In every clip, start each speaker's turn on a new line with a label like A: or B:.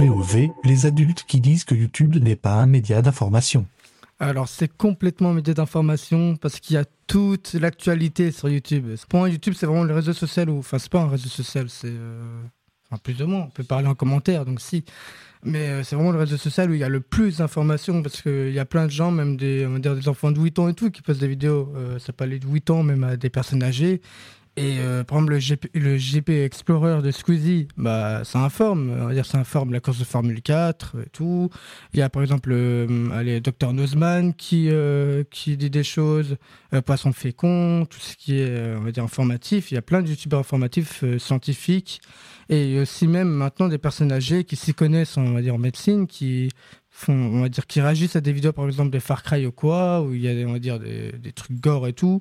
A: POV, les adultes qui disent que YouTube n'est pas un média d'information.
B: Alors c'est complètement un média d'information parce qu'il y a toute l'actualité sur YouTube. Pour moi, YouTube c'est vraiment le réseau social où, enfin c'est pas un réseau social, c'est euh, enfin, plus ou moins. On peut parler en commentaire, donc si. Mais euh, c'est vraiment le réseau social où il y a le plus d'informations parce qu'il y a plein de gens, même des, on va dire des enfants de 8 ans et tout, qui postent des vidéos. Euh, ça peut aller de 8 ans même à des personnes âgées. Et euh, par exemple, le GP, le GP Explorer de Squeezie, bah, ça informe. On va dire ça informe la course de Formule 4 et tout. Il y a par exemple euh, allez, Dr Nozman qui, euh, qui dit des choses, euh, Poisson Fécond, tout ce qui est euh, on va dire informatif. Il y a plein de youtubeurs informatifs scientifiques. Et aussi même maintenant des personnes âgées qui s'y connaissent on va dire, en médecine, qui font, on va dire, qui réagissent à des vidéos par exemple de Far Cry ou quoi, où il y a on va dire, des, des trucs gore et tout.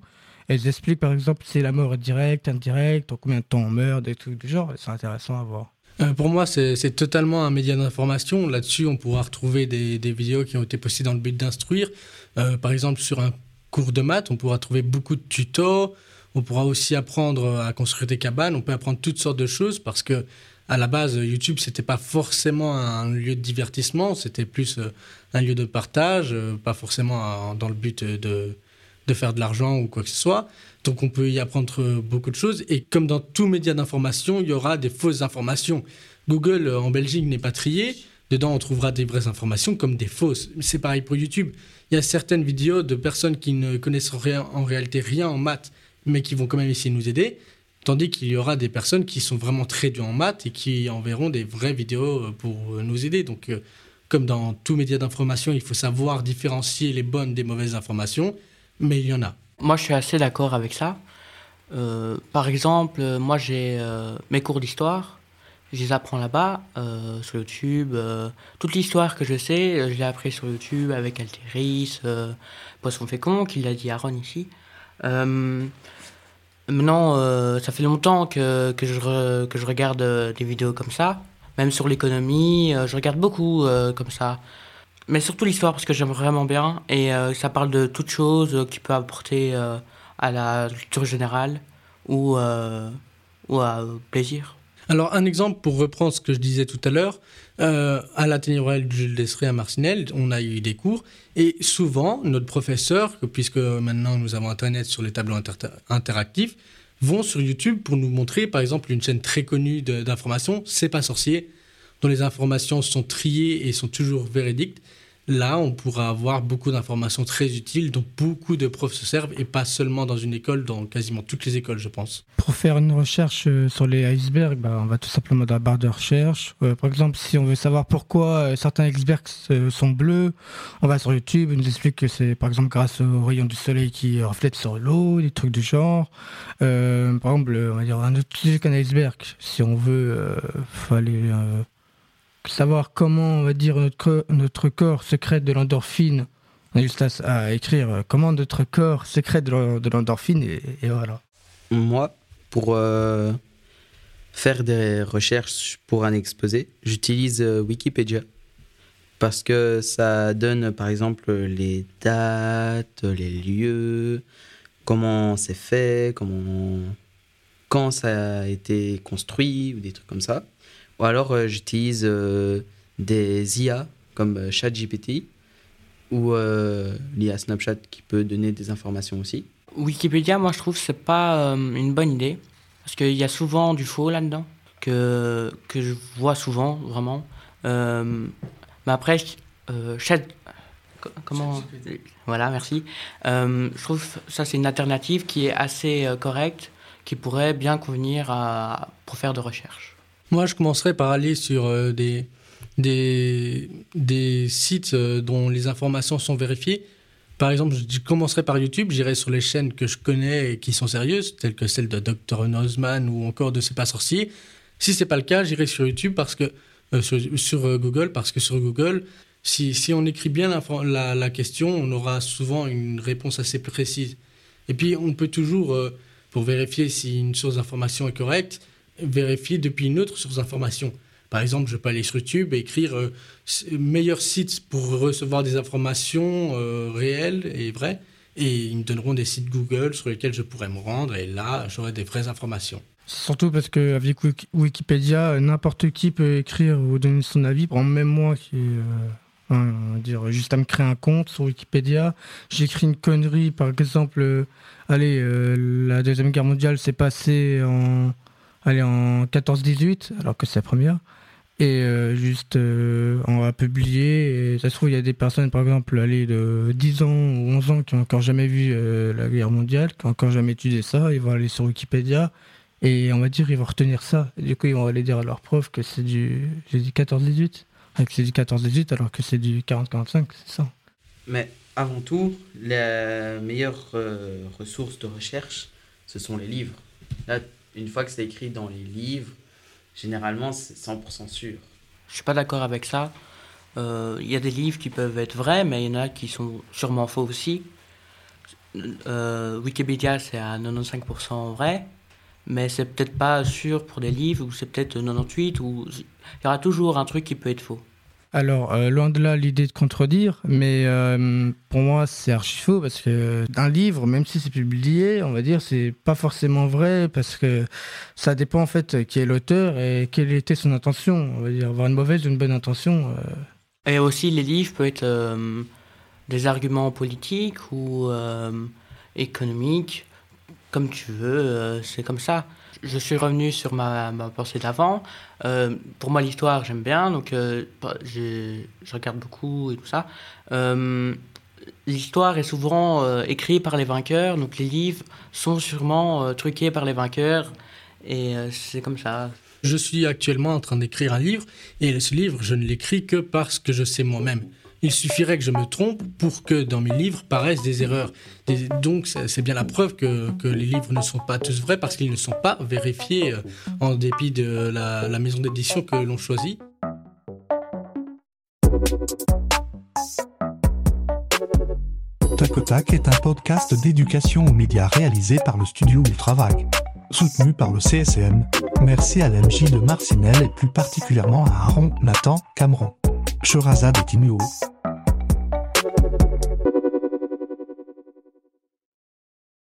B: Elles expliquent par exemple si la mort est directe, indirecte, en combien de temps on meurt, des trucs du genre. C'est intéressant à voir.
C: Euh, pour moi, c'est totalement un média d'information. Là-dessus, on pourra retrouver des, vidéos qui ont été postées dans le but d'instruire. Euh, par exemple, sur un cours de maths, on pourra trouver beaucoup de tutos. On pourra aussi apprendre à construire des cabanes. On peut apprendre toutes sortes de choses parce que à la base, YouTube, c'était pas forcément un lieu de divertissement, c'était plus euh, un lieu de partage, pas forcément dans le but de, de faire de l'argent ou quoi que ce soit. Donc on peut y apprendre beaucoup de choses. Et comme dans tout média d'information, il y aura des fausses informations. Google euh, en Belgique n'est pas trié. Dedans, on trouvera des vraies informations comme des fausses. C'est pareil pour YouTube. Il y a certaines vidéos de personnes qui ne connaissent rien, en réalité rien en maths, mais qui vont quand même essayer de nous aider. Tandis qu'il y aura des personnes qui sont vraiment très douées en maths et qui enverront des vraies vidéos euh, pour euh, nous aider. Donc, comme dans tout média d'information, il faut savoir différencier les bonnes des mauvaises informations, mais il y en a.
D: Moi, je suis assez d'accord avec ça. Euh, par exemple, moi, j'ai euh, mes cours d'histoire. Je les apprends là-bas, euh, sur YouTube. toute l'histoire que je sais, je l'ai appris sur YouTube avec Alteris, euh, Poisson Fécond, qui l'a dit Aaron ici. Maintenant, ça fait longtemps que, que, je, regarde des vidéos comme ça. Même sur l'économie, je regarde beaucoup comme ça. Mais surtout l'histoire, parce que j'aime vraiment bien. Et euh, ça parle de toutes choses euh, qui peuvent apporter euh, à la culture générale ou, ou à plaisir.
C: Alors, un exemple pour reprendre ce que je disais tout à l'heure, à l'atelier royal du Jules Desseré à Marcinelle, on a eu des cours et souvent, notre professeur, puisque maintenant nous avons Internet sur les tableaux inter- interactifs, vont sur YouTube pour nous montrer, par exemple, une chaîne très connue d'information, C'est pas sorcier, dont les informations sont triées et sont toujours véridiques. Là, on pourra avoir beaucoup d'informations très utiles dont beaucoup de profs se servent et pas seulement dans une école, dans quasiment toutes les écoles, je pense.
B: Pour faire une recherche euh, sur les icebergs, bah, on va tout simplement dans la barre de recherche. Euh, par exemple, si on veut savoir pourquoi euh, certains icebergs sont bleus, on va sur YouTube, il nous explique que c'est par exemple grâce aux rayons du soleil qui reflètent sur l'eau, des trucs du genre. Par exemple, on va dire un autre sujet qu'un iceberg. Si on veut, euh, aller savoir comment, on va dire, notre, notre corps sécrète de l'endorphine. On a juste à, écrire euh, comment notre corps sécrète de l'en- de l'endorphine et, et voilà.
E: Moi, pour euh, faire des recherches pour un exposé, j'utilise euh, Wikipédia. Parce que ça donne, par exemple, les dates, les lieux, comment c'est fait, comment, quand ça a été construit, ou des trucs comme ça. Ou alors, euh, j'utilise euh, des IA comme euh, ChatGPT ou euh, l'IA Snapchat qui peut donner des informations aussi.
D: Wikipédia, moi, je trouve que c'est pas euh, une bonne idée. Parce qu'il y a souvent du faux là-dedans, que, que je vois souvent, vraiment. Euh, mais après, euh, chat- co- comment Voilà, merci. Euh, je trouve que ça, c'est une alternative qui est assez euh, correcte, qui pourrait bien convenir à, pour faire de recherche.
C: Moi, je commencerai par aller sur euh, des, des, sites euh, dont les informations sont vérifiées. Par exemple, je commencerai par YouTube, j'irai sur les chaînes que je connais et qui sont sérieuses, telles que celles de Dr. Nozman ou encore de C'est pas sorcier. Si c'est pas le cas, j'irai sur YouTube parce que euh, sur, Google parce que sur Google, si, si on écrit bien la, la question, on aura souvent une réponse assez précise. Et puis, on peut toujours, pour vérifier si une source d'information est correcte, vérifier depuis une autre source d'information. Par exemple, je peux aller sur YouTube et écrire euh, meilleur site pour recevoir des informations euh, réelles et vraies. Et ils me donneront des sites Google sur lesquels je pourrais me rendre. Et là, j'aurai des vraies informations.
B: Surtout parce qu'avec Wikipédia, n'importe qui peut écrire ou donner son avis. Par exemple, même moi qui euh, dire, juste à me créer un compte sur Wikipédia, j'écris une connerie, par exemple, euh, allez, euh, la Deuxième Guerre mondiale s'est passée en, allez, en 14-18, alors que c'est la première. Et juste, on va publier. Et ça se trouve, il y a des personnes, par exemple, allez, de 10 ans ou 11 ans qui n'ont encore jamais vu la guerre mondiale, qui n'ont encore jamais étudié ça. Ils vont aller sur Wikipédia et on va dire, ils vont retenir ça. Et du coup, ils vont aller dire à leur prof que c'est du, j'ai dit 14-18 que c'est du 14-18 alors que c'est du 40-45, c'est ça.
E: Mais avant tout, la meilleure euh, ressource de recherche, ce sont les livres. Là, une fois que c'est écrit dans les livres, généralement, c'est 100% sûr.
D: Je suis pas d'accord avec ça. Euh, il y a des livres qui peuvent être vrais, mais il y en a qui sont sûrement faux aussi. Euh, Wikipédia, c'est à 95% vrai, mais c'est peut-être pas sûr pour des livres, ou c'est peut-être 98, ou il y aura toujours un truc qui peut être faux.
B: Alors, euh, loin de là l'idée de contredire, mais euh, pour moi c'est archi faux parce que un livre, même si c'est publié, on va dire, c'est pas forcément vrai parce que ça dépend en fait qui est l'auteur et quelle était son intention. On va dire, avoir une mauvaise ou une bonne intention.
D: Euh. Et aussi, les livres peuvent être des arguments politiques ou économiques, comme tu veux, c'est comme ça je suis revenu sur ma, ma pensée d'avant. Euh, pour moi, l'histoire, j'aime bien, donc euh, je, regarde beaucoup et tout ça. Euh, l'histoire est souvent écrite par les vainqueurs, donc les livres sont sûrement truqués par les vainqueurs, et c'est comme ça.
C: Je suis actuellement en train d'écrire un livre, et ce livre, je ne l'écris que parce que je sais moi-même. Il suffirait que je me trompe pour que dans mes livres paraissent des erreurs. donc c'est bien la preuve que, les livres ne sont pas tous vrais parce qu'ils ne sont pas vérifiés euh, en dépit de la, maison d'édition que l'on choisit.
A: Tac est un podcast d'éducation aux médias réalisé par le studio Ultravague, soutenu par le CSM. Merci à l'MJ de Marcinelle et plus particulièrement à Aaron Nathan Cameron. Shorazade Timio.